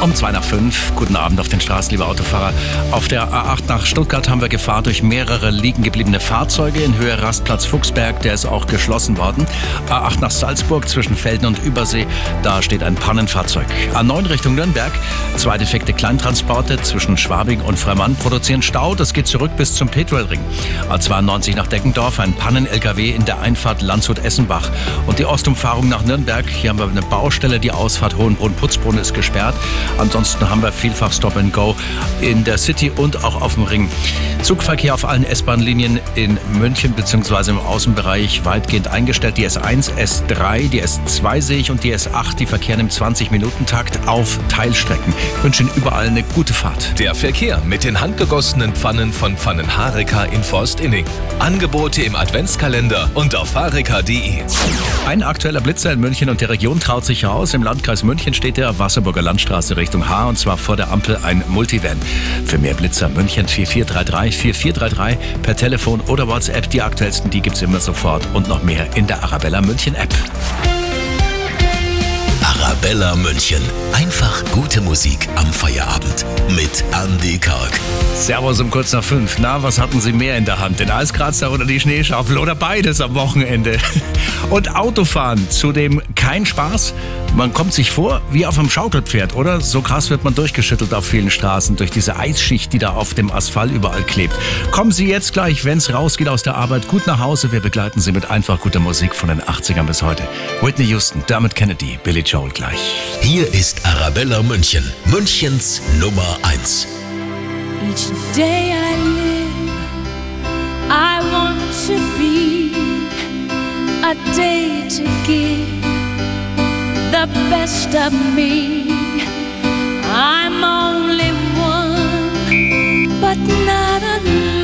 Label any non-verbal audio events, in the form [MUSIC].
Um zwei nach fünf. Guten Abend auf den Straßen, liebe Autofahrer. Auf der A8 nach Stuttgart haben wir Gefahr durch mehrere liegen gebliebene Fahrzeuge in Höhe Rastplatz Fuchsberg. Der ist auch geschlossen worden. A8 nach Salzburg zwischen Felden und Übersee. Da steht ein Pannenfahrzeug. A9 Richtung Nürnberg. Zwei defekte Kleintransporte zwischen Schwabing und Fremont produzieren Stau. Das geht zurück bis zum Petrolring. A92 nach Deckendorf. Ein Pannen-LKW in der Einfahrt Landshut-Essenbach. Und die Ostumfahrung nach Nürnberg. Hier haben wir eine Baustelle. Die Ausfahrt Hohenbrunn-Putzbrunn ist gesperrt. Ansonsten haben wir vielfach Stop and Go in der City und auch auf dem Ring. Zugverkehr auf allen S-Bahn-Linien in München bzw. im Außenbereich weitgehend eingestellt. Die S1, S3, die S2 sehe ich und die S8, die verkehren im 20-Minuten-Takt auf Teilstrecken. Ich wünsche Ihnen überall eine gute Fahrt. Der Verkehr mit den handgegossenen Pfannen von Pfannenhareka in Forstinning. Angebote im Adventskalender und auf hareka.de. Ein aktueller Blitzer in München und der Region traut sich heraus. Im Landkreis München steht der Wasserburger Landstraße Richtung H und zwar vor der Ampel ein Multivan. Für mehr Blitzer München 4433 4433 per Telefon oder WhatsApp. Die aktuellsten, die gibt's immer sofort und noch mehr in der Arabella München App. Arabella München. Einfach gute Musik am Feierabend mit Andy Karg. Servus um kurz nach fünf. Na, was hatten Sie mehr in der Hand? Den Eiskratzer oder die Schneeschaufel oder beides am Wochenende? [LAUGHS] Und Autofahren, zudem kein Spaß. Man kommt sich vor wie auf einem Schaukelpferd, oder? So krass wird man durchgeschüttelt auf vielen Straßen durch diese Eisschicht, die da auf dem Asphalt überall klebt. Kommen Sie jetzt gleich, wenn's rausgeht aus der Arbeit, gut nach Hause. Wir begleiten Sie mit einfach guter Musik von den 80ern bis heute. Whitney Houston, Dermot Kennedy, Billy Joel gleich. Hier ist Arabella München. Münchens Nummer 1. Each day I live, I want to be a day the best of me. I'm only.